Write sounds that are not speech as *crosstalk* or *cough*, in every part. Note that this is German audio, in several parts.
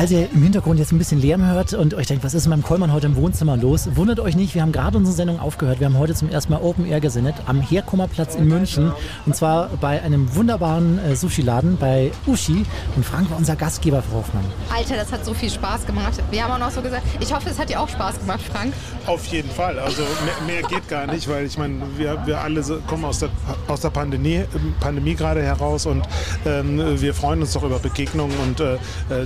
falls ihr im Hintergrund jetzt ein bisschen Lärm hört und euch denkt, was ist mit meinem Kollmann heute im Wohnzimmer los, wundert euch nicht, wir haben gerade unsere Sendung aufgehört. Wir haben heute zum ersten Mal Open Air gesendet am Herkommerplatz in München und zwar bei einem wunderbaren äh, Sushi-Laden bei Uschi und Frank war unser Gastgeber, Frau Hoffmann. Alter, das hat so viel Spaß gemacht. Wir haben auch noch so gesagt, ich hoffe, es hat dir auch Spaß gemacht, Frank. Auf jeden Fall. Also mehr, mehr geht gar nicht, weil ich meine, wir, wir alle so- kommen aus der, aus der Pandemie, Pandemie gerade heraus und ähm, wir freuen uns doch über Begegnungen und äh,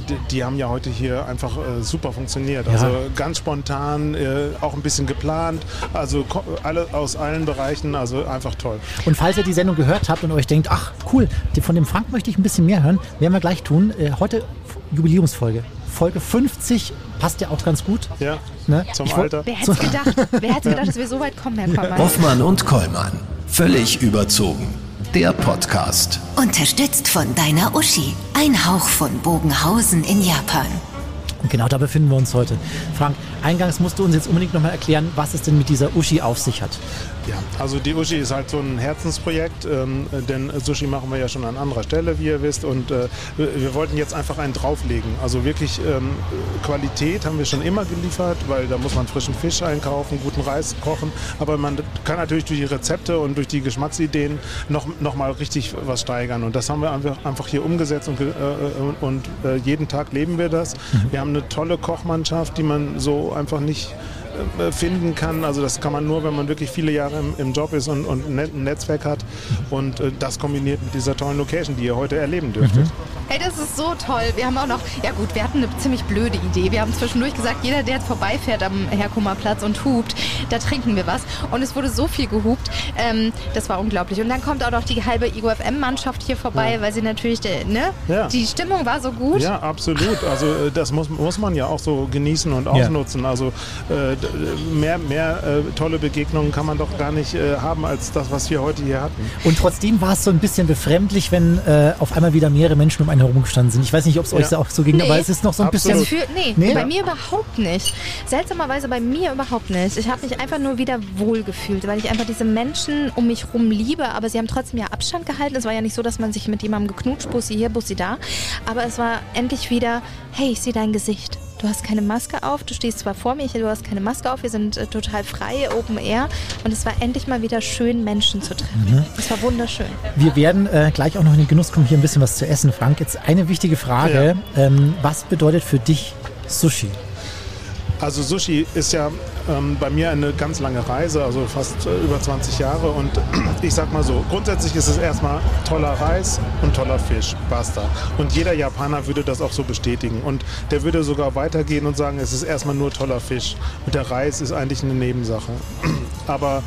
die, die haben ja heute hier einfach äh, super funktioniert. Also ganz spontan, äh, auch ein bisschen geplant, also alle aus allen Bereichen, also einfach toll. Und falls ihr die Sendung gehört habt und euch denkt, ach cool, von dem Frank möchte ich ein bisschen mehr hören, werden wir gleich tun. Äh, heute Jubiläumsfolge. Folge 50 passt ja auch ganz gut. Ja, Ne? zum Ich Alter. Wer hätte es gedacht? Wer hätte gedacht, dass wir so weit kommen, Herr *laughs* Kollmann? Hoffmann und Kollmann. Völlig überzogen. Der Podcast. Unterstützt von deiner Uschi. Ein Hauch von Bogenhausen in Japan. Und genau da befinden wir uns heute. Frank, eingangs musst du uns jetzt unbedingt nochmal erklären, was es denn mit dieser Uschi auf sich hat. Ja, also die Uschi ist halt so ein Herzensprojekt, ähm, denn Sushi machen wir ja schon an anderer Stelle, wie ihr wisst. Und äh, wir wollten jetzt einfach einen drauflegen. Also wirklich ähm, Qualität haben wir schon immer geliefert, weil da muss man frischen Fisch einkaufen, guten Reis kochen. Aber man kann natürlich durch die Rezepte und durch die Geschmacksideen noch, noch mal richtig was steigern. Und das haben wir einfach, hier umgesetzt und, ge- äh, und äh, jeden Tag leben wir das. Wir haben eine tolle Kochmannschaft, die man so einfach nicht finden kann. Also das kann man nur, wenn man wirklich viele Jahre im, im Job ist und, und ein Net- ein Netzwerk hat. Und äh, das kombiniert mit dieser tollen Location, die ihr heute erleben dürftet. Hey, das ist so toll. Wir haben auch noch, ja gut, wir hatten eine ziemlich blöde Idee. Wir haben zwischendurch gesagt, jeder, der jetzt vorbeifährt am Herkummerplatz und hupt, da trinken wir was. Und es wurde so viel gehupt, ähm, das war unglaublich. Und dann kommt auch noch die halbe IGOFM-Mannschaft hier vorbei, weil sie natürlich, äh, ne, Ja. die Stimmung war so gut. Ja, absolut. Also äh, das muss, muss man ja auch so genießen und ausnutzen. Also äh, mehr, mehr äh, tolle Begegnungen kann man doch gar nicht äh, haben als das, was wir heute hier hatten. Und trotzdem war es so ein bisschen befremdlich, wenn äh, auf einmal wieder mehrere Menschen um einen herum gestanden sind. Ich weiß nicht, ob es euch Ja. so auch so ging, Nee. aber es ist noch so ein Absolut. bisschen... Für, nee, Nee? bei mir überhaupt nicht. Seltsamerweise bei mir überhaupt nicht. Ich habe mich einfach nur wieder wohl gefühlt, weil ich einfach diese Menschen um mich rum liebe, aber sie haben trotzdem ja Abstand gehalten. Es war ja nicht so, dass man sich mit jemandem geknutscht, Bussi hier, Bussi da. Aber es war endlich wieder, hey, ich sehe dein Gesicht. Du hast keine Maske auf, du stehst zwar vor mir, du hast keine Maske auf, wir sind äh, total frei, Open Air. Und es war endlich mal wieder schön, Menschen zu treffen. Es war wunderschön. Wir werden äh, gleich auch noch in den Genuss kommen, hier ein bisschen was zu essen, Frank. Jetzt eine wichtige Frage. Ähm, was bedeutet für dich Sushi? Also Sushi ist ja ähm, bei mir eine ganz lange Reise, also fast äh, über 20 Jahre. Und *clears throat* ich sag mal so, grundsätzlich ist es erstmal toller Reis und toller Fisch. Basta. Und jeder Japaner würde das auch so bestätigen. Und der würde sogar weitergehen und sagen, es ist erstmal nur toller Fisch. Und der Reis ist eigentlich eine Nebensache. *clears throat* Aber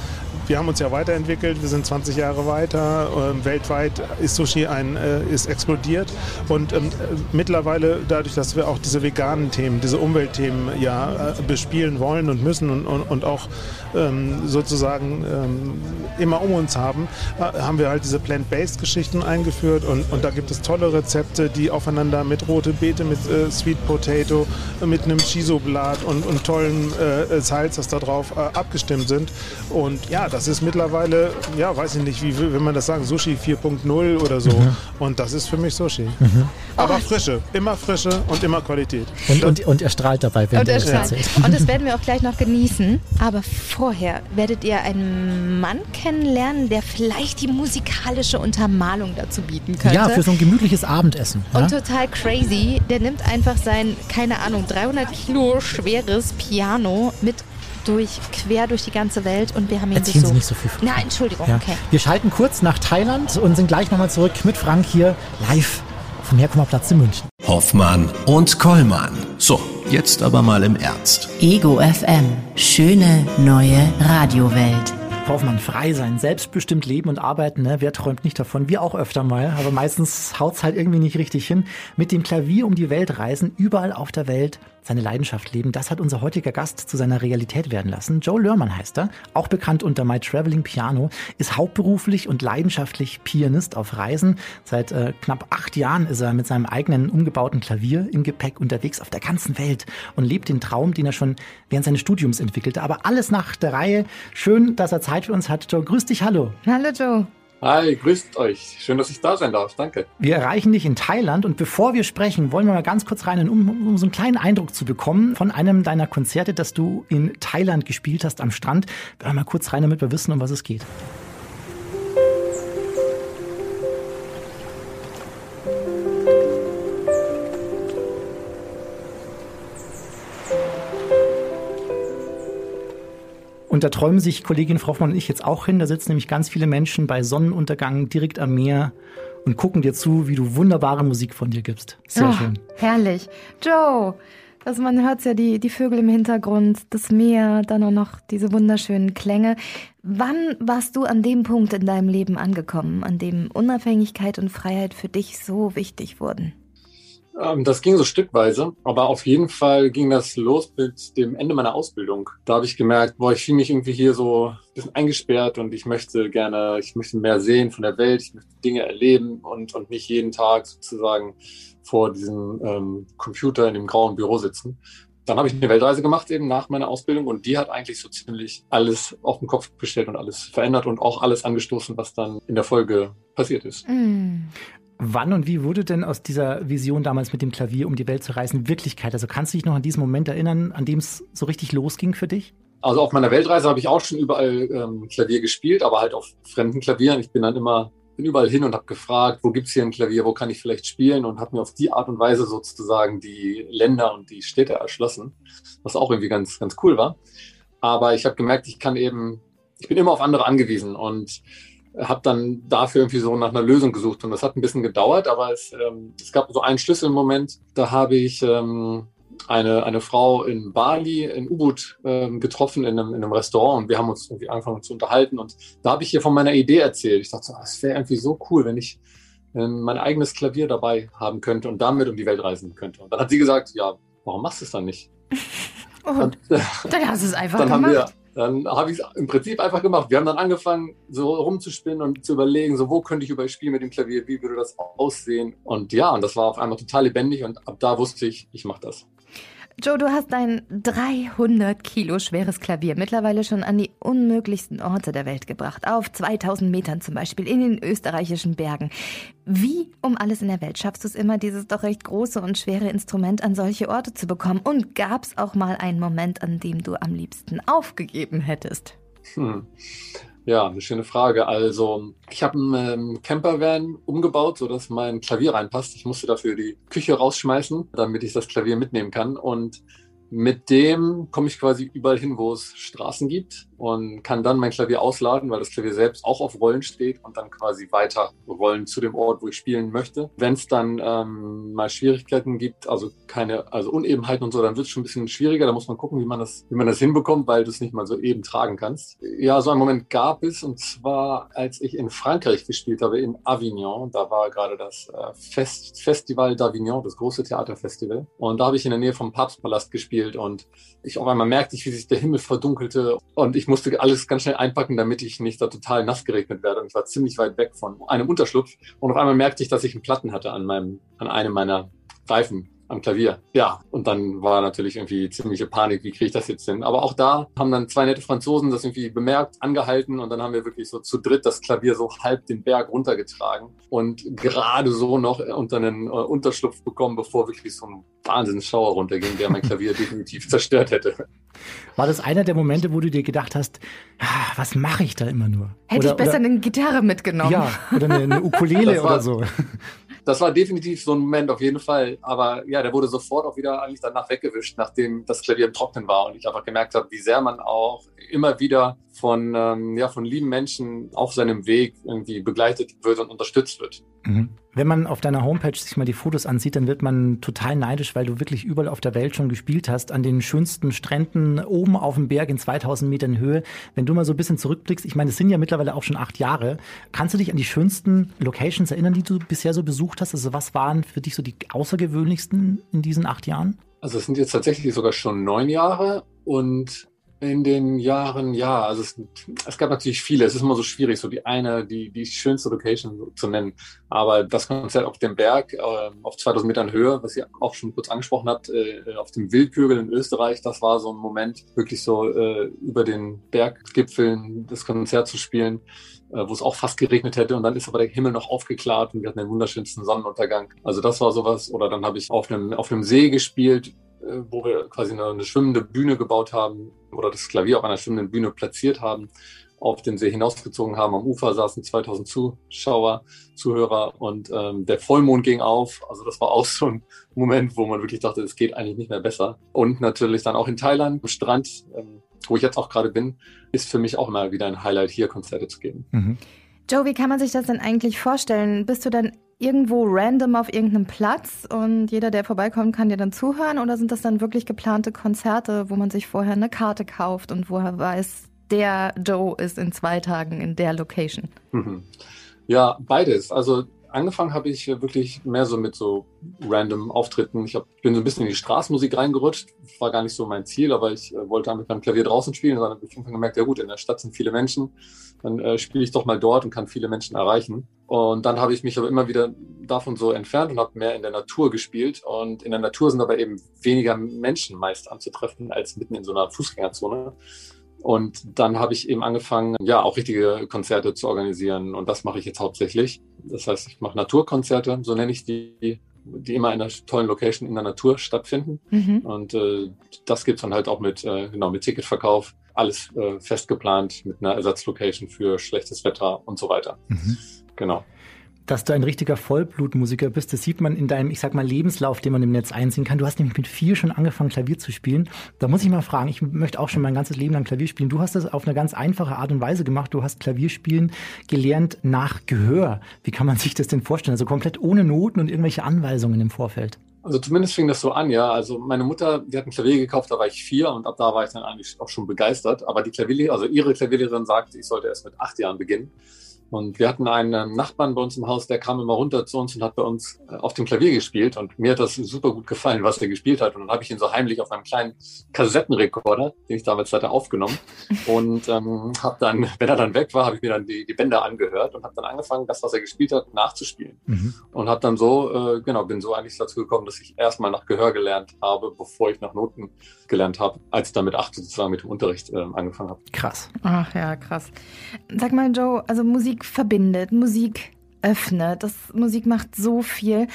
wir haben uns ja weiterentwickelt, wir sind 20 Jahre weiter. Ähm, weltweit ist Sushi ein, äh, ist explodiert. Und ähm, äh, mittlerweile, dadurch, dass wir auch diese veganen Themen, diese Umweltthemen ja äh, bespielen wollen und müssen und, und, und auch ähm, sozusagen ähm, immer um uns haben, äh, haben wir halt diese Plant-Based-Geschichten eingeführt. Und, und da gibt es tolle Rezepte, die aufeinander mit rote Beete, mit äh, Sweet Potato, mit einem Shiso-Blatt und, und tollen äh, Salz, das da drauf äh, abgestimmt sind. Und ja, das ist mittlerweile, ja, weiß ich nicht, wie will man das sagen, Sushi 4.0 oder so. Und das ist für mich Sushi. Aber Frische, immer Frische und immer Qualität. Und, und, und er strahlt dabei, wenn Und, er das strahlt. erzählt. und das werden *laughs* wir auch gleich noch genießen. Aber vorher werdet ihr einen Mann kennenlernen, der vielleicht die musikalische Untermalung dazu bieten könnte. Ja, für so ein gemütliches Abendessen. Ja? und total crazy. Der nimmt einfach sein, keine Ahnung, 300 Kilo schweres Piano mit durch, quer durch die ganze Welt und wir haben ihn Erzählen Sie besucht. nicht so viel. Na, Entschuldigung, Ja. okay. Wir schalten kurz nach Thailand und sind gleich nochmal zurück mit Frank hier live vom Herkommerplatz in München. Hoffmann und Kollmann. So, jetzt aber mal im Ernst. Ego FM. Schöne neue Radiowelt. Frau Hoffmann, frei sein, selbstbestimmt leben und arbeiten, ne? wer träumt nicht davon? Wir auch öfter mal, aber meistens haut's halt irgendwie nicht richtig hin. Mit dem Klavier um die Welt reisen, überall auf der Welt seine Leidenschaft leben, das hat unser heutiger Gast zu seiner Realität werden lassen. Joe Lörmann heißt er, auch bekannt unter My Traveling Piano, ist hauptberuflich und leidenschaftlich Pianist auf Reisen. Seit äh, knapp acht Jahren ist er mit seinem eigenen umgebauten Klavier im Gepäck unterwegs auf der ganzen Welt und lebt den Traum, den er schon während seines Studiums entwickelte. Aber alles nach der Reihe. Schön, dass er Zeit für uns hat. Joe, grüß dich, hallo. Hallo Joe. Hi, grüßt euch. Schön, dass ich da sein darf. Danke. Wir erreichen dich in Thailand und bevor wir sprechen, wollen wir mal ganz kurz rein, um, um so einen kleinen Eindruck zu bekommen von einem deiner Konzerte, das du in Thailand gespielt hast am Strand. Wir mal kurz rein, damit wir wissen, um was es geht. Und da träumen sich Kollegin Hoffmann und ich jetzt auch hin. Da sitzen nämlich ganz viele Menschen bei Sonnenuntergang direkt am Meer und gucken dir zu, wie du wunderbare Musik von dir gibst. Sehr oh, schön. Herrlich. Joe, also man hört ja die, die Vögel im Hintergrund, das Meer, dann auch noch diese wunderschönen Klänge. Wann warst du an dem Punkt in deinem Leben angekommen, an dem Unabhängigkeit und Freiheit für dich so wichtig wurden? Ähm, das ging so stückweise, aber auf jeden Fall ging das los mit dem Ende meiner Ausbildung. Da habe ich gemerkt, boah, ich fühle mich irgendwie hier so ein bisschen eingesperrt und ich möchte gerne, ich möchte mehr sehen von der Welt, ich möchte Dinge erleben und, und nicht jeden Tag sozusagen vor diesem ähm, Computer in dem grauen Büro sitzen. Dann habe ich eine Weltreise gemacht eben nach meiner Ausbildung und die hat eigentlich so ziemlich alles auf den Kopf gestellt und alles verändert und auch alles angestoßen, was dann in der Folge passiert ist. Mm. Wann und wie wurde denn aus dieser Vision damals mit dem Klavier um die Welt zu reisen Wirklichkeit? Also kannst du dich noch an diesen Moment erinnern, an dem es so richtig losging für dich? Also auf meiner Weltreise habe ich auch schon überall ähm, Klavier gespielt, aber halt auf fremden Klavieren. Ich bin dann immer bin überall hin und habe gefragt, wo gibt's hier ein Klavier, wo kann ich vielleicht spielen und habe mir auf die Art und Weise sozusagen die Länder und die Städte erschlossen, was auch irgendwie ganz ganz cool war. Aber ich habe gemerkt, ich kann eben, ich bin immer auf andere angewiesen und habe dann dafür irgendwie so nach einer Lösung gesucht und das hat ein bisschen gedauert, aber es, ähm, es gab so einen Schlüsselmoment, da habe ich ähm, eine, eine Frau in Bali in Ubud ähm, getroffen in einem, in einem Restaurant und wir haben uns irgendwie angefangen zu unterhalten und da habe ich ihr von meiner Idee erzählt. Ich dachte, es wäre irgendwie so cool, wenn ich ähm, mein eigenes Klavier dabei haben könnte und damit um die Welt reisen könnte. Und dann hat sie gesagt, ja, warum machst du es dann nicht? *laughs* Oh, und, äh, dann hast du es einfach gemacht. Dann habe ich es im Prinzip einfach gemacht. Wir haben dann angefangen, so rumzuspinnen und zu überlegen, so wo könnte ich überspielen mit dem Klavier, wie würde das aussehen. Und ja, und das war auf einmal total lebendig und ab da wusste ich, ich mache das. Joe, du hast ein 300 Kilo schweres Klavier mittlerweile schon an die unmöglichsten Orte der Welt gebracht. Auf 2000 Metern zum Beispiel in den österreichischen Bergen. Wie um alles in der Welt schaffst du es immer, dieses doch recht große und schwere Instrument an solche Orte zu bekommen? Und gab es auch mal einen Moment, an dem du am liebsten aufgegeben hättest? Hm. Ja, eine schöne Frage. Also, ich habe einen ähm, Campervan umgebaut, sodass mein Klavier reinpasst. Ich musste dafür die Küche rausschmeißen, damit ich das Klavier mitnehmen kann. Und mit dem komme ich quasi überall hin, wo es Straßen gibt und kann dann mein Klavier ausladen, weil das Klavier selbst auch auf Rollen steht und dann quasi weiter rollen zu dem Ort, wo ich spielen möchte. Wenn es dann ähm, mal Schwierigkeiten gibt, also keine, also Unebenheiten und so, dann wird es schon ein bisschen schwieriger. Da muss man gucken, wie man das, wie man das hinbekommt, weil du es nicht mal so eben tragen kannst. Ja, so einen Moment gab es und zwar, als ich in Frankreich gespielt habe, in Avignon. Da war gerade das äh, Fest, Festival d'Avignon, das große Theaterfestival. Und da habe ich in der Nähe vom Papstpalast gespielt und ich auf einmal merkte ich, wie sich der Himmel verdunkelte und ich musste alles ganz schnell einpacken, damit ich nicht da total nass geregnet werde. Und ich war ziemlich weit weg von einem Unterschlupf. Und auf einmal merkte ich, dass ich einen Platten hatte an meinem, an einem meiner Reifen am Klavier. Ja, und dann war natürlich irgendwie ziemliche Panik, wie kriege ich das jetzt hin? Aber auch da haben dann zwei nette Franzosen das irgendwie bemerkt, angehalten und dann haben wir wirklich so zu dritt das Klavier so halb den Berg runtergetragen und gerade so noch unter einen äh, Unterschlupf bekommen, bevor wirklich so ein Wahnsinnsschauer runterging, der mein Klavier *laughs* definitiv zerstört hätte. War das einer der Momente, wo du dir gedacht hast, ah, was mache ich da immer nur? Hätte oder, ich besser oder, eine Gitarre mitgenommen. Ja, oder eine, eine Ukulele war, oder so *laughs* das war definitiv so ein Moment auf jeden Fall. Aber ja, der wurde sofort auch wieder eigentlich danach weggewischt, nachdem das Klavier im Trocknen war und ich einfach gemerkt habe, wie sehr man auch immer wieder von, ähm, ja, von lieben Menschen auf seinem Weg irgendwie begleitet wird und unterstützt wird. Mhm. Wenn man auf deiner Homepage sich mal die Fotos ansieht, dann wird man total neidisch, weil du wirklich überall auf der Welt schon gespielt hast, an den schönsten Stränden, oben auf dem Berg in 2000 Metern Höhe. Wenn du mal so ein bisschen zurückblickst, ich meine, es sind ja mittlerweile auch schon acht Jahre. Kannst du dich an die schönsten Locations erinnern, die du bisher so besucht hast? Also was waren für dich so die außergewöhnlichsten in diesen acht Jahren? Also es sind jetzt tatsächlich sogar schon neun Jahre und In den Jahren, ja, also es, es, gab natürlich viele. Es ist immer so schwierig, so die eine, die, die schönste Location zu nennen. Aber das Konzert auf dem Berg, äh, auf 2000 Metern Höhe, was ihr auch schon kurz angesprochen habt, äh, auf dem Wildkügel in Österreich, das war so ein Moment, wirklich so äh, über den Berggipfeln das Konzert zu spielen, äh, wo es auch fast geregnet hätte. Und dann ist aber der Himmel noch aufgeklärt und wir hatten den wunderschönsten Sonnenuntergang. Also das war sowas. Oder dann habe ich auf einem, auf einem See gespielt, wo wir quasi eine, eine, schwimmende Bühne gebaut haben oder das Klavier auf einer schwimmenden Bühne platziert haben, auf den See hinausgezogen haben. Am Ufer saßen 2000 Zuschauer, Zuhörer und ähm, der Vollmond ging auf. Also das war auch so ein Moment, wo man wirklich dachte, es geht eigentlich nicht mehr besser. Und natürlich dann auch in Thailand, am Strand, ähm, wo ich jetzt auch gerade bin, ist für mich auch immer wieder ein Highlight, hier Konzerte zu geben. Mhm. Joe, wie kann man sich das denn eigentlich vorstellen? Bist du dann irgendwo random auf irgendeinem Platz und jeder, der vorbeikommt, kann dir dann zuhören? Oder sind das dann wirklich geplante Konzerte, wo man sich vorher eine Karte kauft und woher weiß, der Joe ist in zwei Tagen in der Location? Mhm. Ja, beides. Also angefangen habe ich wirklich mehr so mit so random Auftritten. Ich hab, bin so ein bisschen in die Straßenmusik reingerutscht. War gar nicht so mein Ziel, aber ich äh, wollte mit meinem Klavier draußen spielen. Und dann habe ich irgendwann gemerkt, ja gut, in der Stadt sind viele Menschen. Dann äh, spiele ich doch mal dort und kann viele Menschen erreichen. Und dann habe ich mich aber immer wieder davon so entfernt und habe mehr in der Natur gespielt. Und in der Natur sind aber eben weniger Menschen meist anzutreffen als mitten in so einer Fußgängerzone. Und dann habe ich eben angefangen, ja, auch richtige Konzerte zu organisieren. Und das mache ich jetzt hauptsächlich. Das heißt, ich mache Naturkonzerte, so nenne ich die, die immer in einer tollen Location in der Natur stattfinden. Mhm. Und äh, das gibt's dann halt auch mit, äh, genau, mit Ticketverkauf, alles äh, fest geplant mit einer Ersatzlocation für schlechtes Wetter und so weiter. Mhm. Genau dass du ein richtiger Vollblutmusiker bist. Das sieht man in deinem, ich sag mal, Lebenslauf, den man im Netz einsehen kann. Du hast nämlich mit vier schon angefangen, Klavier zu spielen. Da muss ich mal fragen, ich möchte auch schon mein ganzes Leben lang Klavier spielen. Du hast das auf eine ganz einfache Art und Weise gemacht. Du hast Klavierspielen gelernt nach Gehör. Wie kann man sich das denn vorstellen? Also komplett ohne Noten und irgendwelche Anweisungen im Vorfeld. Also zumindest fing das so an, ja. Also meine Mutter, die hat ein Klavier gekauft, da war ich vier und ab da war ich dann eigentlich auch schon begeistert. Aber die Klavierlehrerin, also ihre Klavierlehrerin sagte, ich sollte erst mit acht Jahren beginnen. Und wir hatten einen Nachbarn bei uns im Haus, der kam immer runter zu uns und hat bei uns äh, auf dem Klavier gespielt. Und mir hat das super gut gefallen, was er gespielt hat. Und dann habe ich ihn so heimlich auf einem kleinen Kassettenrekorder, den ich damals hatte, aufgenommen. Und ähm, habe dann, *laughs* wenn er dann weg war, habe ich mir dann die, die Bänder angehört und habe dann angefangen, das, was er gespielt hat, nachzuspielen. Mhm. Und habe dann so, äh, genau, bin so eigentlich dazu gekommen, dass ich erstmal nach Gehör gelernt habe, bevor ich nach Noten gelernt habe, als ich dann mit acht sozusagen mit dem Unterricht äh, angefangen habe. Krass. Ach ja, krass. Sag mal, Joe, also Musik verbindet, Musik öffnet, das Musik macht so viel.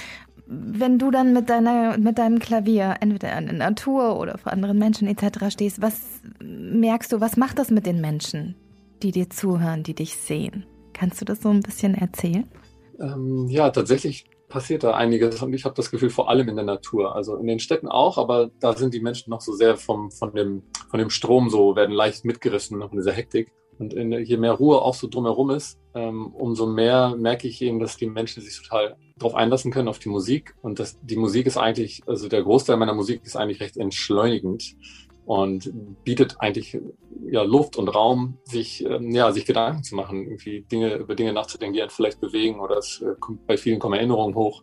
Wenn du dann mit deiner, mit deinem Klavier entweder in der Natur oder vor anderen Menschen etc. stehst, was merkst du, was macht das mit den Menschen, die dir zuhören, die dich sehen? Kannst du das so ein bisschen erzählen? Ähm, ja, tatsächlich passiert da einiges und ich habe das Gefühl, vor allem in der Natur. Also in den Städten auch, aber da sind die Menschen noch so sehr vom, von, dem, von dem Strom so, werden leicht mitgerissen von dieser Hektik. Und in, je mehr Ruhe auch so drumherum ist, ähm, umso mehr merke ich eben, dass die Menschen sich total darauf einlassen können, auf die Musik. Und dass die Musik ist eigentlich, also der Großteil meiner Musik ist eigentlich recht entschleunigend und bietet eigentlich ja, Luft und Raum, sich, ähm, ja, sich Gedanken zu machen, irgendwie Dinge, über Dinge nachzudenken, die einen vielleicht bewegen oder es äh, kommt, bei vielen kommen Erinnerungen hoch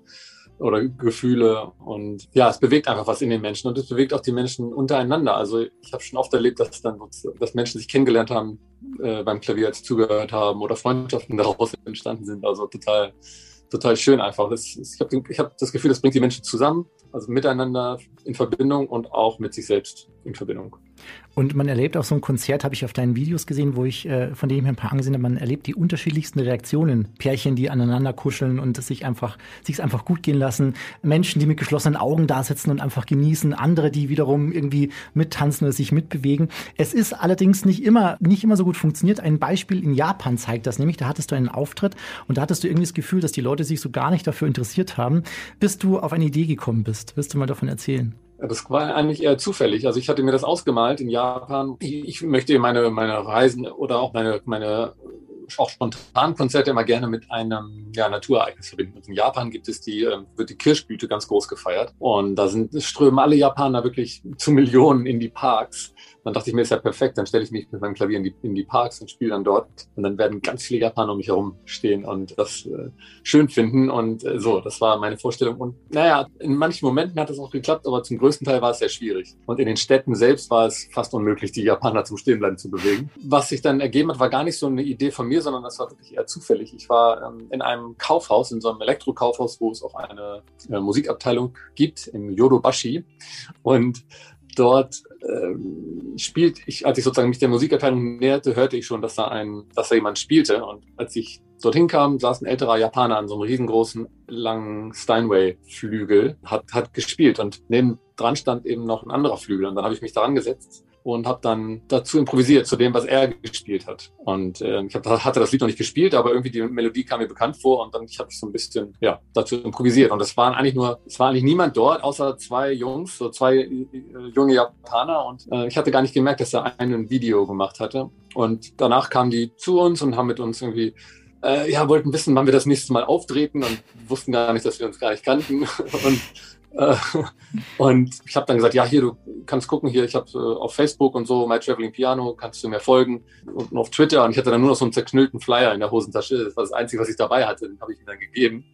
oder Gefühle und ja, es bewegt einfach was in den Menschen und es bewegt auch die Menschen untereinander. Also ich habe schon oft erlebt, dass dann dass Menschen sich kennengelernt haben äh, beim Klavier, als zugehört haben oder Freundschaften daraus entstanden sind. Also total total schön einfach. Das, ich habe ich hab das Gefühl, das bringt die Menschen zusammen, also miteinander in Verbindung und auch mit sich selbst in Verbindung. Und man erlebt auch so ein Konzert, habe ich auf deinen Videos gesehen, wo ich, äh, von mir ein paar angesehen habe, man erlebt die unterschiedlichsten Reaktionen. Pärchen, die aneinander kuscheln und sich einfach, sich einfach gut gehen lassen. Menschen, die mit geschlossenen Augen da sitzen und einfach genießen. Andere, die wiederum irgendwie mittanzen oder sich mitbewegen. Es ist allerdings nicht immer, nicht immer so gut funktioniert. Ein Beispiel in Japan zeigt das nämlich. Da hattest du einen Auftritt und da hattest du irgendwie das Gefühl, dass die Leute sich so gar nicht dafür interessiert haben, bis du auf eine Idee gekommen bist. Wirst du mal davon erzählen? Das war eigentlich eher zufällig. Also ich hatte mir das ausgemalt in Japan. Ich, möchte meine, meine Reisen oder auch meine, meine auch spontan Konzerte immer gerne mit einem ja, Naturereignis verbinden. Und in Japan gibt es die, ähm, wird die Kirschblüte ganz groß gefeiert. Und da sind, strömen alle Japaner wirklich zu Millionen in die Parks dann dachte ich mir, ist ja perfekt, dann stelle ich mich mit meinem Klavier in die, in die Parks und spiele dann dort. Und dann werden ganz viele Japaner um mich herum stehen und das äh, schön finden. Und äh, so, das war meine Vorstellung. Und naja, in manchen Momenten hat es auch geklappt, aber zum größten Teil war es sehr schwierig. Und in den Städten selbst war es fast unmöglich, die Japaner zum Stehenbleiben zu bewegen. Was sich dann ergeben hat, war gar nicht so eine Idee von mir, sondern das war wirklich eher zufällig. Ich war ähm, in einem Kaufhaus, in so einem Elektrokaufhaus, wo es auch eine äh, Musikabteilung gibt, im Yodobashi. Und dort ähm, spielt ich, als ich sozusagen mich der Musikabteilung näherte, hörte ich schon, dass da ein, dass da jemand spielte. Und als ich dorthin kam, saß ein älterer Japaner an so einem riesengroßen, langen Steinway-Flügel, hat, hat gespielt und neben dran stand eben noch ein anderer Flügel. Und dann habe ich mich daran gesetzt und habe dann dazu improvisiert, zu dem, was er gespielt hat. Und äh, ich hab, hatte das Lied noch nicht gespielt, aber irgendwie die Melodie kam mir bekannt vor und dann habe ich so ein bisschen ja dazu improvisiert. Und es waren eigentlich nur, es war eigentlich niemand dort, außer zwei Jungs, so zwei äh, junge Japaner. Und äh, ich hatte gar nicht gemerkt, dass er ein Video gemacht hatte. Und danach kamen die zu uns und haben mit uns irgendwie äh, ja, wollten wissen, wann wir das nächste Mal auftreten und wussten gar nicht, dass wir uns gar nicht kannten. *laughs* Und *laughs* und ich habe dann gesagt, ja, hier, du kannst gucken, hier, ich habe äh, auf Facebook und so, My Traveling Piano, kannst du mir folgen und auf Twitter. Und ich hatte dann nur noch so einen zerknüllten Flyer in der Hosentasche. Das war das Einzige, was ich dabei hatte, den habe ich ihm dann gegeben.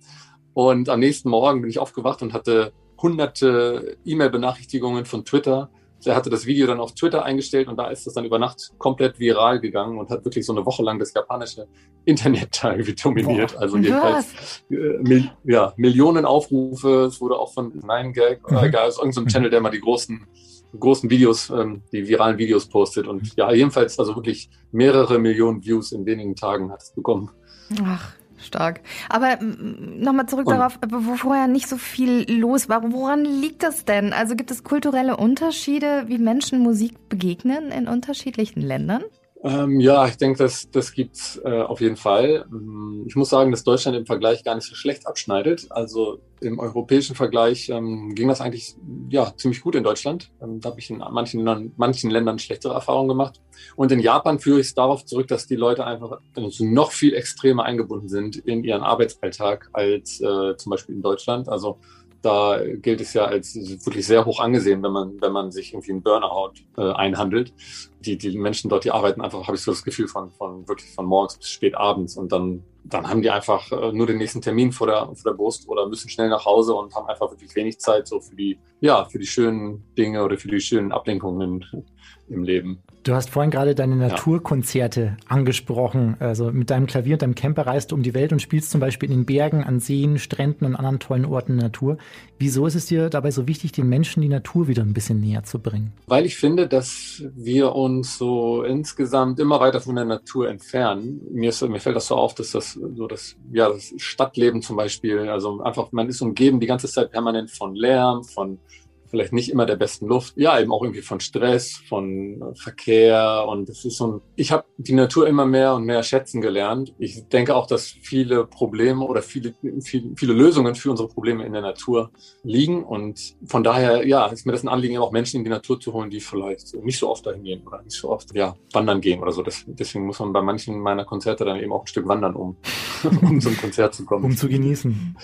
Und am nächsten Morgen bin ich aufgewacht und hatte hunderte E-Mail-Benachrichtigungen von Twitter der hatte das Video dann auf Twitter eingestellt und da ist das dann über Nacht komplett viral gegangen und hat wirklich so eine Woche lang das japanische Internet *laughs* dominiert. Boah. Also jedenfalls äh, Mil ja, Millionen Aufrufe. Es wurde auch von 9gag oder mhm. egal, ist irgendein so Channel, der mal die großen großen Videos, ähm, die viralen Videos postet. Und ja, jedenfalls also wirklich mehrere Millionen Views in wenigen Tagen hat es bekommen. Ach, Stark. Aber nochmal zurück Und, darauf, wo vorher nicht so viel los war. Woran liegt das denn? Also gibt es kulturelle Unterschiede, wie Menschen Musik begegnen in unterschiedlichen Ländern? Ähm, ja, ich denke, das, das gibt's äh, auf jeden Fall. Mm, ich muss sagen, dass Deutschland im Vergleich gar nicht so schlecht abschneidet. Also im europäischen Vergleich ähm, ging das eigentlich ja ziemlich gut in Deutschland. Ähm, da habe ich in manchen, manchen Ländern schlechtere Erfahrungen gemacht. Und in Japan führe ich es darauf zurück, dass die Leute einfach also noch viel extremer eingebunden sind in ihren Arbeitsalltag als äh, zum Beispiel in Deutschland. Also da gilt es ja als wirklich sehr hoch angesehen, wenn man, wenn man sich irgendwie einen Burnout äh, einhandelt. Die, die Menschen dort, die arbeiten einfach, habe ich so das Gefühl, von, von wirklich von morgens bis spät abends und dann, dann haben die einfach äh, nur den nächsten Termin vor der, vor der Brust oder müssen schnell nach Hause und haben einfach wirklich wenig Zeit so für die, ja, für die schönen Dinge oder für die schönen Ablenkungen im Leben. Du hast vorhin gerade deine Naturkonzerte ja. angesprochen. Also mit deinem Klavier und deinem Camper reist du um die Welt und spielst zum Beispiel in den Bergen, an Seen, Stränden und anderen tollen Orten der Natur. Wieso ist es dir dabei so wichtig, den Menschen die Natur wieder ein bisschen näher zu bringen? Weil ich finde, dass wir uns so insgesamt immer weiter von der Natur entfernen. Mir, ist, mir fällt das so auf, dass das so das, ja, das Stadtleben zum Beispiel, also einfach, man ist umgeben die ganze Zeit permanent von Lärm, von vielleicht nicht immer der besten Luft. Ja, eben auch irgendwie von Stress, von Verkehr und es ist so ein, ich habe die Natur immer mehr und mehr schätzen gelernt. Ich denke auch, dass viele Probleme oder viele, viele, viele Lösungen für unsere Probleme in der Natur liegen und von daher, ja, ist mir das ein Anliegen, auch Menschen in die Natur zu holen, die vielleicht nicht so oft dahin gehen oder nicht so oft, ja, wandern gehen oder so. Das, deswegen muss man bei manchen meiner Konzerte dann eben auch ein Stück wandern, um, *laughs* um zum Konzert zu kommen. Um zu genießen.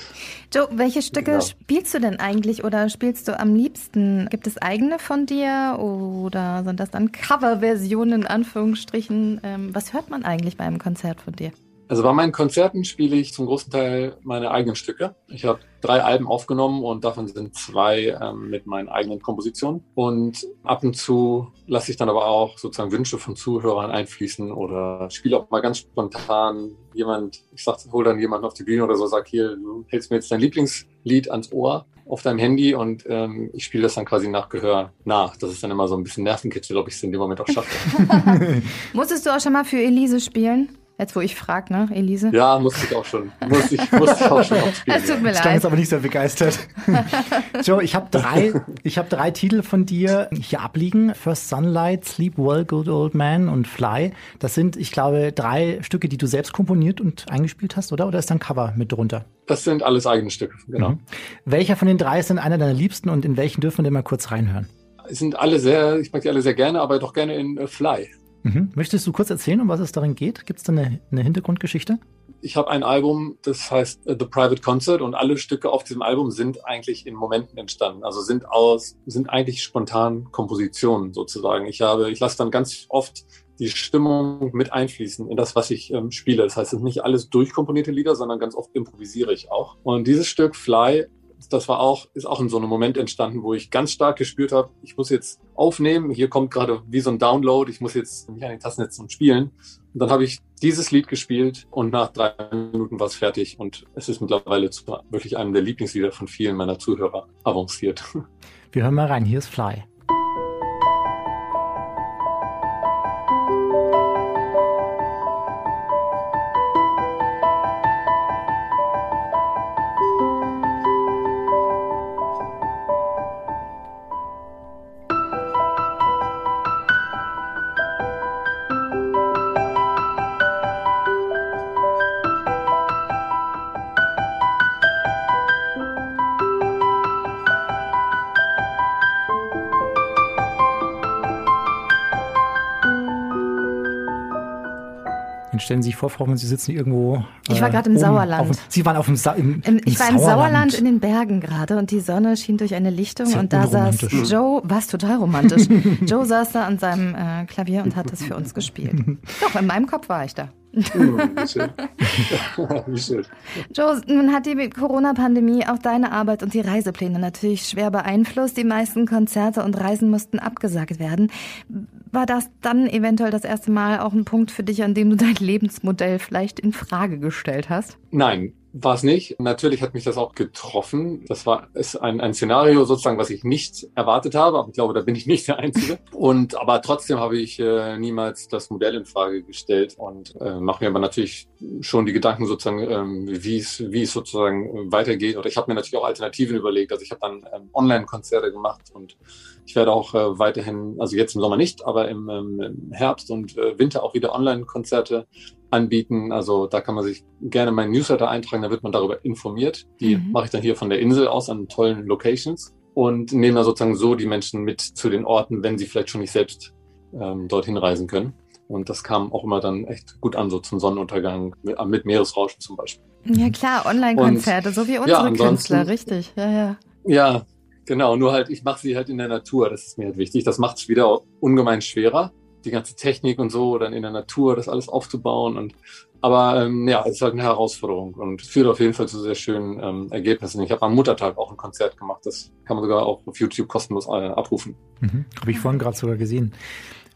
Joe, welche Stücke genau. spielst du denn eigentlich oder spielst du am liebsten liebsten? Gibt es eigene von dir oder sind das dann Coverversionen in Anführungsstrichen? Ähm, was hört man eigentlich bei einem Konzert von dir? Also bei meinen Konzerten spiele ich zum großen Teil meine eigenen Stücke. Ich habe drei Alben aufgenommen und davon sind zwei ähm, mit meinen eigenen Kompositionen. Und ab und zu lasse ich dann aber auch sozusagen Wünsche von Zuhörern einfließen oder spiele auch mal ganz spontan jemand, ich sag, hol dann jemanden auf die Bühne oder so, sag hier, du hältst mir jetzt dein Lieblingslied ans Ohr auf deinem Handy und ähm, ich spiele das dann quasi nach Gehör nach. Das ist dann immer so ein bisschen Nervenkitzel, ob ich es in dem Moment auch schaffe. *laughs* *laughs* Musstest du auch schon mal für Elise spielen? Jetzt, wo ich frage, ne, Elise? Ja, musste ich auch schon. Musste ich, musste ich auch schon *laughs* aufspielen. Es tut mir leid. Ich klang jetzt aber nicht sehr begeistert. *laughs* Joe, ich habe drei, ich hab drei Titel von dir hier abliegen. First Sunlight, Sleep Well, Good Old Man und Fly. Das sind, ich glaube, drei Stücke, die du selbst komponiert und eingespielt hast, oder? Oder ist da ein Cover mit drunter? Das sind alles eigene Stücke, genau. Mhm. Welcher von den drei ist denn einer deiner Liebsten und in welchen dürfen wir denn mal kurz reinhören? Es sind alle sehr, ich mag die alle sehr gerne, aber doch gerne in uh, Fly. Mhm. Möchtest du kurz erzählen, um was es darin geht? Gibt es da eine, eine, Hintergrundgeschichte? ich habe ein Album, das heißt The Private Concert und alle Stücke auf diesem Album sind eigentlich in Momenten entstanden. Also sind aus, sind eigentlich spontan Kompositionen sozusagen. Ich habe, ich lasse dann ganz oft die Stimmung mit einfließen in das, was ich ähm, spiele. Das heißt, es sind nicht alles durchkomponierte Lieder, sondern ganz oft improvisiere ich auch. Und dieses Stück Fly das war auch, ist auch in so einem Moment entstanden, wo ich ganz stark gespürt habe, ich muss jetzt aufnehmen. Hier kommt gerade wie so ein Download. Ich muss jetzt mich an den Tasten setzen und spielen. Und dann habe ich dieses Lied gespielt und nach drei Minuten war es fertig. Und es ist mittlerweile zu wirklich einem der Lieblingslieder von vielen meiner Zuhörer avanciert. *laughs* Wir hören mal rein. Hier ist Fly. Stellen Sie sich vor, Frau, wenn Sie sitzen irgendwo. Ich war gerade im Sauerland. Dem, Sie waren auf dem Sa im, im, Ich war im Sauerland in den Bergen gerade und die Sonne schien durch eine Lichtung und da saß Joe, was total romantisch. *laughs* Joe saß da an seinem äh, Klavier und hat das für uns gespielt. *laughs* Doch, in meinem Kopf war ich da. Joe, nun hat die Corona-Pandemie auch deine Arbeit und die Reisepläne natürlich schwer beeinflusst. Die meisten Konzerte und Reisen mussten abgesagt werden. War das dann eventuell das erste Mal auch ein Punkt für dich, an dem du dein Lebensmodell vielleicht in Frage gestellt hast? Nein, war es nicht. Natürlich hat mich das auch getroffen. Das war ist ein, ein Szenario sozusagen, was ich nicht erwartet habe. Aber ich glaube, da bin ich nicht der Einzige. Und aber trotzdem habe ich äh, niemals das Modell in Frage gestellt und äh, mache mir aber natürlich schon die Gedanken sozusagen, ähm, wie es wie es sozusagen weitergeht. Oder ich habe mir natürlich auch Alternativen überlegt. Also ich habe dann ähm, Online-Konzerte gemacht und ich werde auch äh, weiterhin, also jetzt im Sommer nicht, aber im, ähm, im Herbst und äh, Winter auch wieder Online-Konzerte anbieten. Also da kann man sich gerne meinen Newsletter eintragen, da wird man darüber informiert. Die mhm. mache ich dann hier von der Insel aus an tollen Locations und nehme da sozusagen so die Menschen mit zu den Orten, wenn sie vielleicht schon nicht selbst ähm, dorthin reisen können. Und das kam auch immer dann echt gut an, so zum Sonnenuntergang mit, äh, mit Meeresrauschen zum Beispiel. Ja klar, Online-Konzerte, so wie unsere ja, Künstler, richtig. Ja, ja. Ja, genau. Nur halt, ich mache sie halt in der Natur. Das ist mir halt wichtig. Das macht es wieder ungemein schwerer die ganze Technik und so, dann in der Natur das alles aufzubauen. Und aber ähm, ja, es ist halt eine Herausforderung und führt auf jeden Fall zu sehr schönen ähm, Ergebnissen. Ich habe am Muttertag auch ein Konzert gemacht, das kann man sogar auch auf YouTube kostenlos äh, abrufen. Mhm. Habe ich vorhin gerade sogar gesehen.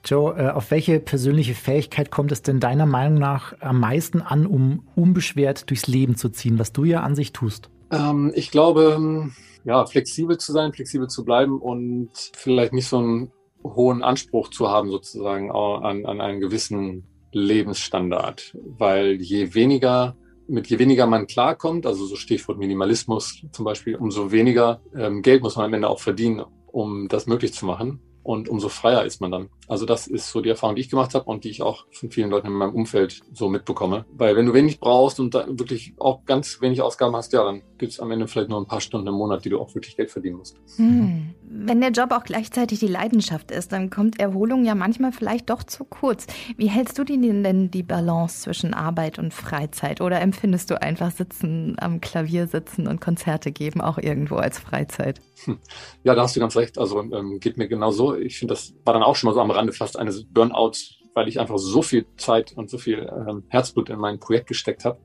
Joe, äh, auf welche persönliche Fähigkeit kommt es denn deiner Meinung nach am meisten an, um unbeschwert durchs Leben zu ziehen, was du ja an sich tust? Ähm, ich glaube, ja, flexibel zu sein, flexibel zu bleiben und vielleicht nicht so ein hohen Anspruch zu haben, sozusagen an, an einen gewissen Lebensstandard. Weil je weniger, mit je weniger man klarkommt, also so Stichwort Minimalismus zum Beispiel, umso weniger ähm, Geld muss man am Ende auch verdienen, um das möglich zu machen und umso freier ist man dann. Also das ist so die Erfahrung, die ich gemacht habe und die ich auch von vielen Leuten in meinem Umfeld so mitbekomme. Weil wenn du wenig brauchst und da wirklich auch ganz wenig Ausgaben hast, ja, dann gibt es am Ende vielleicht nur ein paar Stunden im Monat, die du auch wirklich Geld verdienen musst. Hm. Wenn der Job auch gleichzeitig die Leidenschaft ist, dann kommt Erholung ja manchmal vielleicht doch zu kurz. Wie hältst du denn die Balance zwischen Arbeit und Freizeit? Oder empfindest du einfach sitzen, am Klavier sitzen und Konzerte geben auch irgendwo als Freizeit? Hm. Ja, da hast du ganz recht. Also ähm, geht mir genau so. Ich finde, das war dann auch schon mal so am Rande fast eines Burnouts, weil ich einfach so viel Zeit und so viel ähm, Herzblut in mein Projekt gesteckt habe,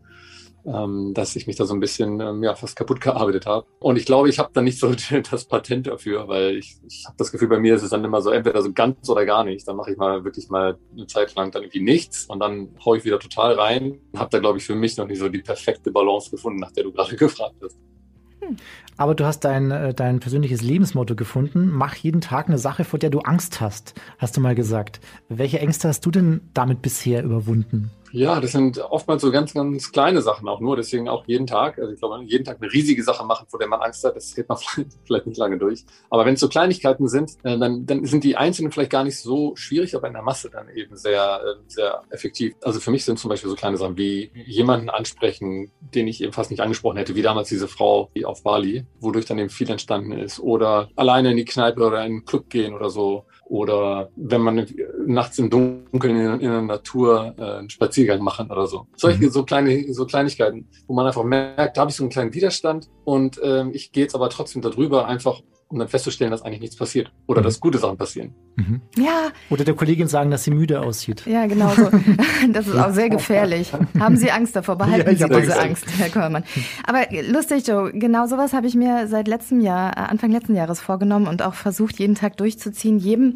ähm, dass ich mich da so ein bisschen ähm, ja, fast kaputt gearbeitet habe. Und ich glaube, ich habe da nicht so *laughs* das Patent dafür, weil ich, ich habe das Gefühl, bei mir ist es dann immer so entweder so ganz oder gar nicht. Dann mache ich mal wirklich mal eine Zeit lang dann irgendwie nichts und dann haue ich wieder total rein. Habe da, glaube ich, für mich noch nicht so die perfekte Balance gefunden, nach der du gerade *laughs* gefragt hast. Aber du hast dein, äh, dein persönliches Lebensmotto gefunden. Mach jeden Tag eine Sache, vor der du Angst hast, hast du mal gesagt. Welche Ängste hast du denn damit bisher überwunden? Ja, das sind oftmals so ganz, ganz kleine Sachen auch nur. Deswegen auch jeden Tag. Also ich glaube, jeden Tag eine riesige Sache machen, vor der man Angst hat, das geht man *laughs* vielleicht nicht lange durch. Aber wenn es so Kleinigkeiten sind, äh, dann, dann sind die einzelnen vielleicht gar nicht so schwierig, aber in der Masse dann eben sehr, äh, sehr effektiv. Also für mich sind zum Beispiel so kleine Sachen wie jemanden ansprechen, den ich eben fast nicht angesprochen hätte, wie damals diese Frau auf Bali, wodurch dann eben viel entstanden ist. Oder alleine in die Kneipe oder in den Club gehen oder so oder wenn man nachts im Dunkeln in, in der Natur äh, einen Spaziergang machen oder so. Solche Mhm. so kleine so Kleinigkeiten, wo man einfach merkt, da habe ich so einen kleinen Widerstand und ähm, ich gehe jetzt aber trotzdem darüber, einfach um dann festzustellen, dass eigentlich nichts passiert oder Mhm. dass gute Sachen passieren. Mhm. Ja, Oder der Kollegin sagen, dass sie müde aussieht. ja, genau so. *laughs* Das ist auch sehr gefährlich. Haben Sie Angst davor? Behalten *laughs* Ja, ich Sie diese Angst. Angst, Herr Kollmann. Aber lustig, Joe, genau sowas habe ich mir seit letztem Jahr, äh, Anfang letzten Jahres vorgenommen und auch versucht, jeden Tag durchzuziehen. Jedem,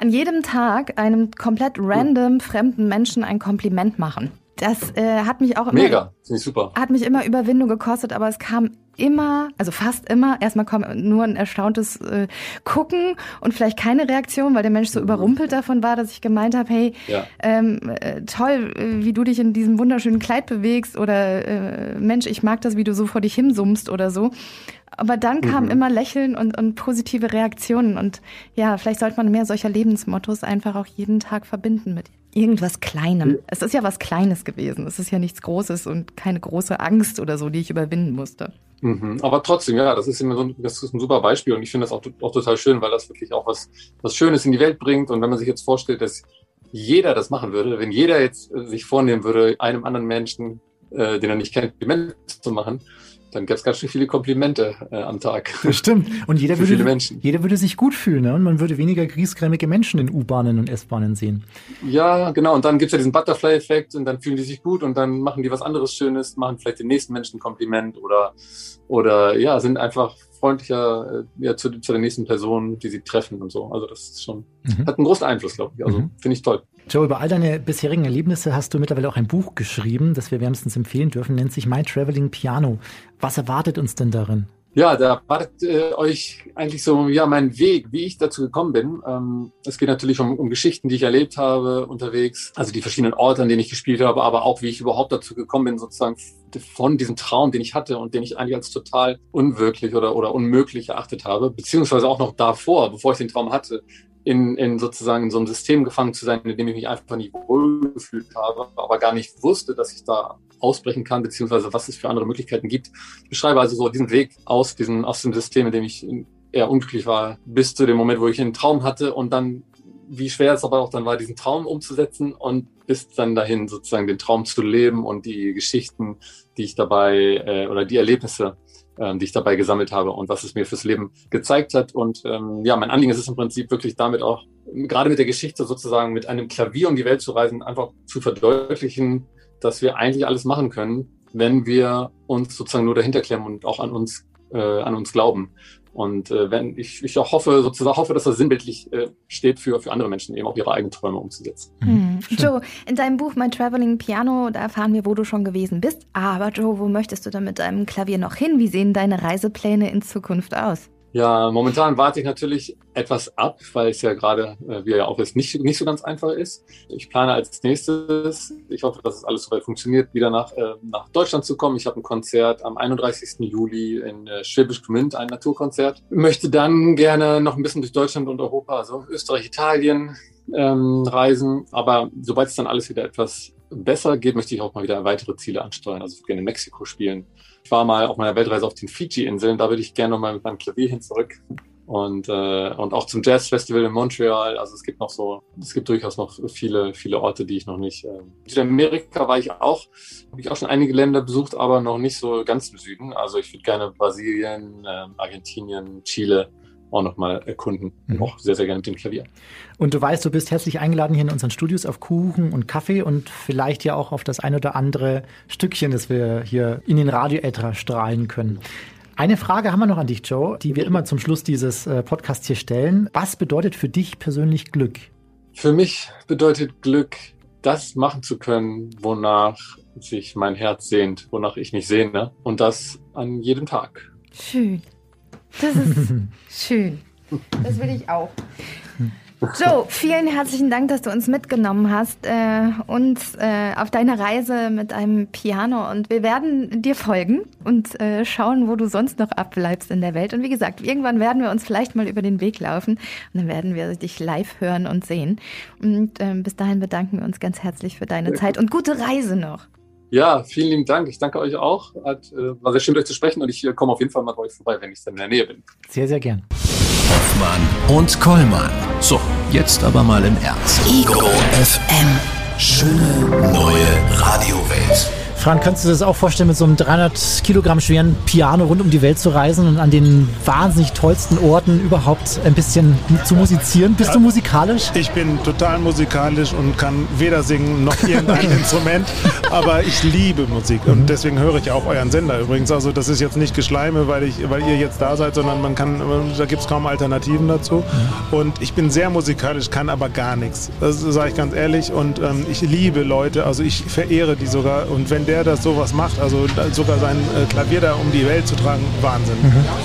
an jedem Tag einem komplett random fremden Menschen ein Kompliment machen. Das äh, hat mich auch immer Mega, finde ich super. hat mich immer Überwindung gekostet, aber es kam immer, also fast immer, erstmal kommt nur ein erstauntes äh, Gucken und vielleicht keine Reaktion, weil der Mensch so überrumpelt davon war, dass ich gemeint habe, hey, Ja. ähm, äh, toll, äh, wie du dich in diesem wunderschönen Kleid bewegst oder äh, Mensch, ich mag das, wie du so vor dich hinsummst oder so. Aber dann kamen immer Lächeln und, und positive Reaktionen und ja, vielleicht sollte man mehr solcher Lebensmottos einfach auch jeden Tag verbinden mit irgendwas Kleinem. Es ist ja was Kleines gewesen. Es ist ja nichts Großes und keine große Angst oder so, die ich überwinden musste. Mhm. Aber trotzdem, ja, das ist immer so ein, das ist ein super Beispiel und ich finde das auch, auch total schön, weil das wirklich auch was, was Schönes in die Welt bringt. Und wenn man sich jetzt vorstellt, dass jeder das machen würde, wenn jeder jetzt sich vornehmen würde, einem anderen Menschen, äh, den er nicht kennt, Komplimente zu machen, dann gäbe es ganz schön viele Komplimente äh, am Tag. Stimmt. Und jeder *laughs* würde, jeder würde sich gut fühlen, ne? Und man würde weniger griesgrämige Menschen in U-Bahnen und S-Bahnen sehen. Ja, genau. Und dann gibt's ja diesen Butterfly-Effekt und dann fühlen die sich gut und dann machen die was anderes Schönes, machen vielleicht den nächsten Menschen ein Kompliment oder, oder ja, sind einfach freundlicher äh, ja, zu, zu der nächsten Person, die sie treffen und so. Also das ist schon, Mhm. hat einen großen Einfluss, glaube ich. Also Mhm. finde ich toll. Joe, über all deine bisherigen Erlebnisse hast du mittlerweile auch ein Buch geschrieben, das wir wärmstens empfehlen dürfen, nennt sich My Traveling Piano. Was erwartet uns denn darin? Ja, da wartet äh, euch eigentlich so ja mein Weg, wie ich dazu gekommen bin. Ähm, es geht natürlich um, um Geschichten, die ich erlebt habe unterwegs, also die verschiedenen Orte, an denen ich gespielt habe, aber auch wie ich überhaupt dazu gekommen bin, sozusagen von diesem Traum, den ich hatte und den ich eigentlich als total unwirklich oder, oder unmöglich erachtet habe, beziehungsweise auch noch davor, bevor ich den Traum hatte, in, in sozusagen in so einem System gefangen zu sein, in dem ich mich einfach nicht wohlgefühlt habe, aber gar nicht wusste, dass ich da ausbrechen kann, beziehungsweise was es für andere Möglichkeiten gibt. Ich beschreibe also so diesen Weg aus, diesem, aus dem System, in dem ich eher unglücklich war, bis zu dem Moment, wo ich einen Traum hatte und dann, wie schwer es aber auch dann war, diesen Traum umzusetzen und bis dann dahin sozusagen den Traum zu leben und die Geschichten, die ich dabei äh, oder die Erlebnisse, ähm, die ich dabei gesammelt habe und was es mir fürs Leben gezeigt hat. Und ähm, ja, mein Anliegen ist es im Prinzip wirklich damit auch, gerade mit der Geschichte sozusagen mit einem Klavier um die Welt zu reisen, einfach zu verdeutlichen, dass wir eigentlich alles machen können, wenn wir uns sozusagen nur dahinter klemmen und auch an uns, äh, an uns glauben. Und äh, wenn ich, ich auch hoffe, sozusagen hoffe, dass das sinnbildlich äh, steht für, für andere Menschen, eben auch ihre eigenen Träume umzusetzen. Hm. Joe, in deinem Buch My Traveling Piano, da erfahren wir, wo du schon gewesen bist. Aber Joe, wo möchtest du denn mit deinem Klavier noch hin? Wie sehen deine Reisepläne in Zukunft aus? Ja, momentan warte ich natürlich etwas ab, weil es ja gerade, äh, wie ja auch jetzt nicht, nicht so ganz einfach ist. Ich plane als nächstes, ich hoffe, dass es alles soweit funktioniert, wieder nach, äh, nach Deutschland zu kommen. Ich habe ein Konzert am 31. Juli in äh, Schwäbisch Gmünd, ein Naturkonzert. Möchte dann gerne noch ein bisschen durch Deutschland und Europa, also Österreich, Italien ähm, reisen. Aber sobald es dann alles wieder etwas besser geht, möchte ich auch mal wieder weitere Ziele ansteuern. Also gerne in Mexiko spielen. Ich war mal auf meiner Weltreise auf den Fiji-Inseln, da würde ich gerne nochmal mit meinem Klavier hin zurück. Und, äh, und auch zum Jazz-Festival in Montreal. Also es gibt noch so, es gibt durchaus noch viele, viele Orte, die ich noch nicht. Äh, Südamerika war ich auch, habe ich auch schon einige Länder besucht, aber noch nicht so ganz im Süden. Also ich würde gerne Brasilien, äh, Argentinien, Chile auch nochmal erkunden. Mhm. Auch sehr, sehr gerne mit dem Klavier. Und du weißt, du bist herzlich eingeladen hier in unseren Studios auf Kuchen und Kaffee und vielleicht ja auch auf das ein oder andere Stückchen, das wir hier in den Radioäther strahlen können. Eine Frage haben wir noch an dich, Joe, die wir immer zum Schluss dieses äh, Podcasts hier stellen. Was bedeutet für dich persönlich Glück? Für mich bedeutet Glück, das machen zu können, wonach sich mein Herz sehnt, wonach ich mich sehne. Und das an jedem Tag. Schön. Das ist *laughs* schön. Das will ich auch. Joe, vielen herzlichen Dank, dass du uns mitgenommen hast, äh, uns äh, auf deine Reise mit einem Piano. Und wir werden dir folgen und äh, schauen, wo du sonst noch abbleibst in der Welt. Und wie gesagt, irgendwann werden wir uns vielleicht mal über den Weg laufen und dann werden wir dich live hören und sehen. Und ähm, bis dahin bedanken wir uns ganz herzlich für deine Zeit und gute Reise noch. Ja, vielen lieben Dank. Ich danke euch auch. Hat, äh, war sehr schön, mit euch zu sprechen und ich äh, komme auf jeden Fall mal bei euch vorbei, wenn ich dann in der Nähe bin. Sehr, sehr gern. Hoffmann und Kollmann. So, Jetzt aber mal im Ernst. Ego FM. Schöne neue Radiowelt. Frank, könntest du dir das auch vorstellen, mit so einem 300 Kilogramm schweren Piano rund um die Welt zu reisen und an den wahnsinnig tollsten Orten überhaupt ein bisschen zu musizieren? Bist du musikalisch? Ich bin total musikalisch und kann weder singen noch irgendein *laughs* Instrument, aber ich liebe Musik und deswegen höre ich auch euren Sender übrigens. Also das ist jetzt nicht Geschleime, weil, ich, weil ihr jetzt da seid, sondern man kann, da gibt es kaum Alternativen dazu. Und ich bin sehr musikalisch, kann aber gar nichts. Das sage ich ganz ehrlich und ähm, ich liebe Leute, also ich verehre die sogar und wenn der das sowas macht, also sogar sein äh, Klavier da um die Welt zu tragen, Wahnsinn.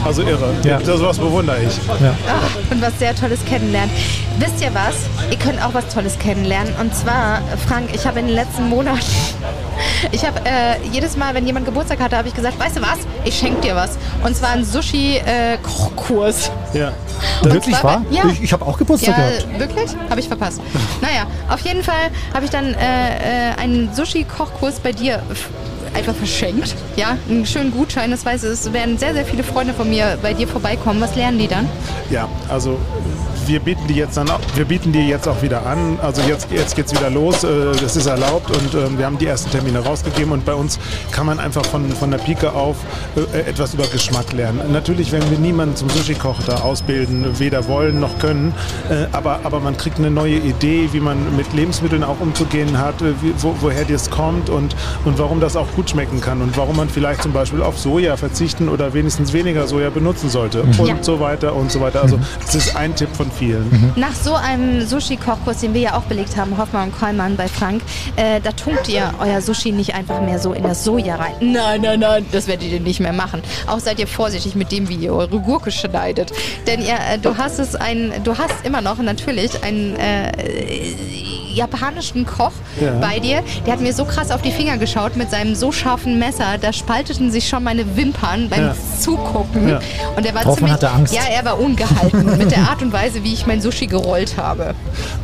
Also irre. Ja. Das sowas bewundere ich. Ah, und was sehr Tolles kennenlernen. Wisst ihr was? Ihr könnt auch was Tolles kennenlernen. Und zwar, Frank, ich habe in den letzten Monaten, *laughs* ich habe äh, jedes Mal, wenn jemand Geburtstag hatte, habe ich gesagt, weißt du was? Ich schenke dir was. Und zwar einen Sushi-Kochkurs. Ja. Wirklich zwar wahr? ja. Ich, ich habe auch Geburtstag ja, gehabt. wirklich? Habe ich verpasst. Naja, auf jeden Fall habe ich dann äh, äh, einen Sushi-Kochkurs bei dir einfach verschenkt. Ja, einen schönen Gutschein. Das heißt, es werden sehr, sehr viele Freunde von mir bei dir vorbeikommen. Was lernen die dann? Ja, also wir bieten die jetzt dann auch, wir bieten die jetzt auch wieder an. Also jetzt, jetzt geht's wieder los. äh, Das ist erlaubt und ähm, wir haben die ersten Termine rausgegeben und bei uns kann man einfach von, von der Pike auf äh, etwas über Geschmack lernen. Natürlich werden wir niemanden zum Sushi-Koch da ausbilden, weder wollen noch können, äh, aber, aber man kriegt eine neue Idee, wie man mit Lebensmitteln auch umzugehen hat, wo, woher das kommt und, und warum das auch gut schmecken kann und warum man vielleicht zum Beispiel auf Soja verzichten oder wenigstens weniger Soja benutzen sollte und Ja. so weiter und so weiter. Also das ist ein Tipp von vielen. Nach so einem Sushi-Kochkurs, den wir ja auch belegt haben, Hoffmann und Kollmann bei Frank, äh, da tunkt ihr euer Sushi nicht einfach mehr so in das Soja rein. Nein, nein, nein, das werdet ihr nicht mehr machen. Auch seid ihr vorsichtig mit dem, wie ihr eure Gurke schneidet. Denn ihr, äh, du hast es ein, du hast immer noch natürlich einen äh, japanischen Koch Ja. bei dir. Der hat mir so krass auf die Finger geschaut mit seinem so scharfen Messer, da spalteten sich schon meine Wimpern beim Ja. Zugucken. Ja. Und er war Hoffmann ziemlich, hatte Angst. ja, er war ungehalten *laughs* mit der Art und Weise, wie ich mein Sushi gerollt habe.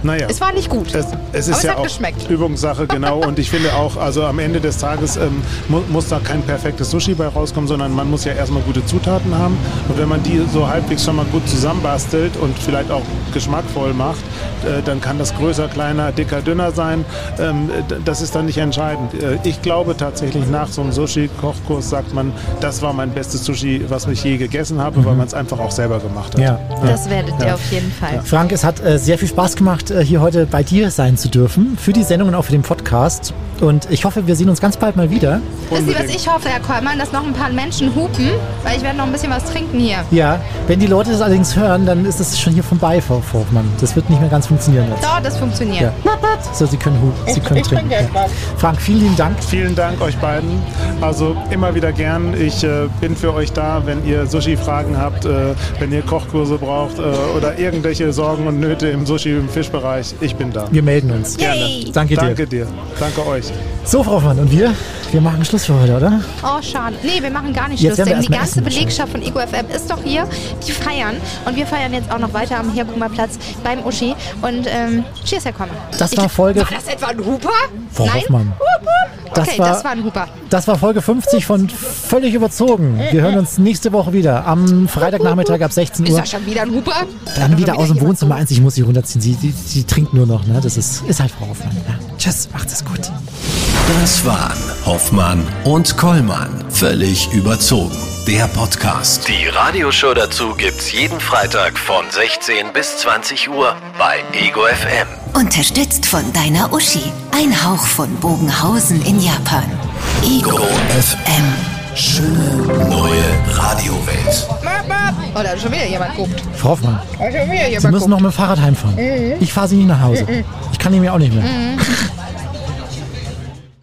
Naja. Es war nicht gut. Es, es ist aber es ja hat auch geschmeckt. Übungssache, *laughs* genau. Und ich finde auch, also am Ende des Tages ähm, mu muss da kein perfektes Sushi bei rauskommen, sondern man muss ja erstmal gute Zutaten haben. Und wenn man die so halbwegs schon mal gut zusammenbastelt und vielleicht auch geschmackvoll macht, äh, dann kann das größer, kleiner, dicker, dünner sein. Ähm, das ist dann nicht entscheidend. Äh, ich glaube tatsächlich, nach so einem Sushi-Kochkurs sagt man, das war mein bestes Sushi, was ich je gegessen habe, weil man es einfach auch selber gemacht hat. Ja. Das werdet ihr auf jeden Fall. Frank, es hat äh, sehr viel Spaß gemacht, äh, hier heute bei dir sein zu dürfen, für die Sendung und auch für den Podcast. Und ich hoffe, wir sehen uns ganz bald mal wieder. Wisst ihr, was ich hoffe, Herr Kollmann, dass noch ein paar Menschen hupen, weil ich werde noch ein bisschen was trinken hier. Ja, wenn die Leute das allerdings hören, dann ist es schon hier vorbei, Frau Hoffmann. Das wird nicht mehr ganz funktionieren jetzt. Doch, das funktioniert. Ja. So, Sie können hupen, Sie können trinken. Ja. Frank, vielen lieben Dank. Vielen Dank euch beiden. Also immer wieder gern. Ich äh, bin für euch da, wenn ihr Sushi-Fragen habt, äh, wenn ihr Kochkurse braucht äh, oder irgendwelche Sorgen und Nöte im Sushi- im Fischbereich. Ich bin da. Wir melden uns. Yay. Danke dir. Danke dir. Danke euch. So, Frau Hoffmann, und wir? Wir machen Schluss für heute, oder? Oh, schade. Nee, wir machen gar nicht Jetzt Schluss, denn die ganze Belegschaft von Ego FM ist doch hier. Die feiern. Und wir feiern jetzt auch noch weiter am Herbumer Platz beim Uschi. Und ähm, cheers, Herr Kollmann. Das war Folge, War das etwa ein Huper? Frau Nein? Hoffmann. Hup. Das okay, war- das war ein Huper. das war Folge 50 von Völlig überzogen. Wir hören uns nächste Woche wieder. Am Freitagnachmittag ab 16 Ist Uhr. das schon wieder ein Huper? Dann wieder aus dem Wohnzimmer eins. Ich muss sie runterziehen. Sie, sie, sie trinkt nur noch. Ne? Das ist, ist halt Frau Hoffmann. Ja. Tschüss, macht es gut. Das waren Hoffmann und Kollmann. Völlig überzogen. Der Podcast. Die Radioshow dazu gibt's jeden Freitag von 16 bis 20 Uhr bei Ego FM. Unterstützt von deiner Uschi. Ein Hauch von Bogenhausen in Japan. Ego Ego FM. Schöne neue Radiowelt. Oh, da hat schon wieder jemand guckt. Frau Hoffmann, Da hat schon wieder Sie jemand müssen noch mit dem Fahrrad heimfahren. Ich fahre Sie nicht nach Hause. Ich kann nämlich auch nicht mehr. *laughs*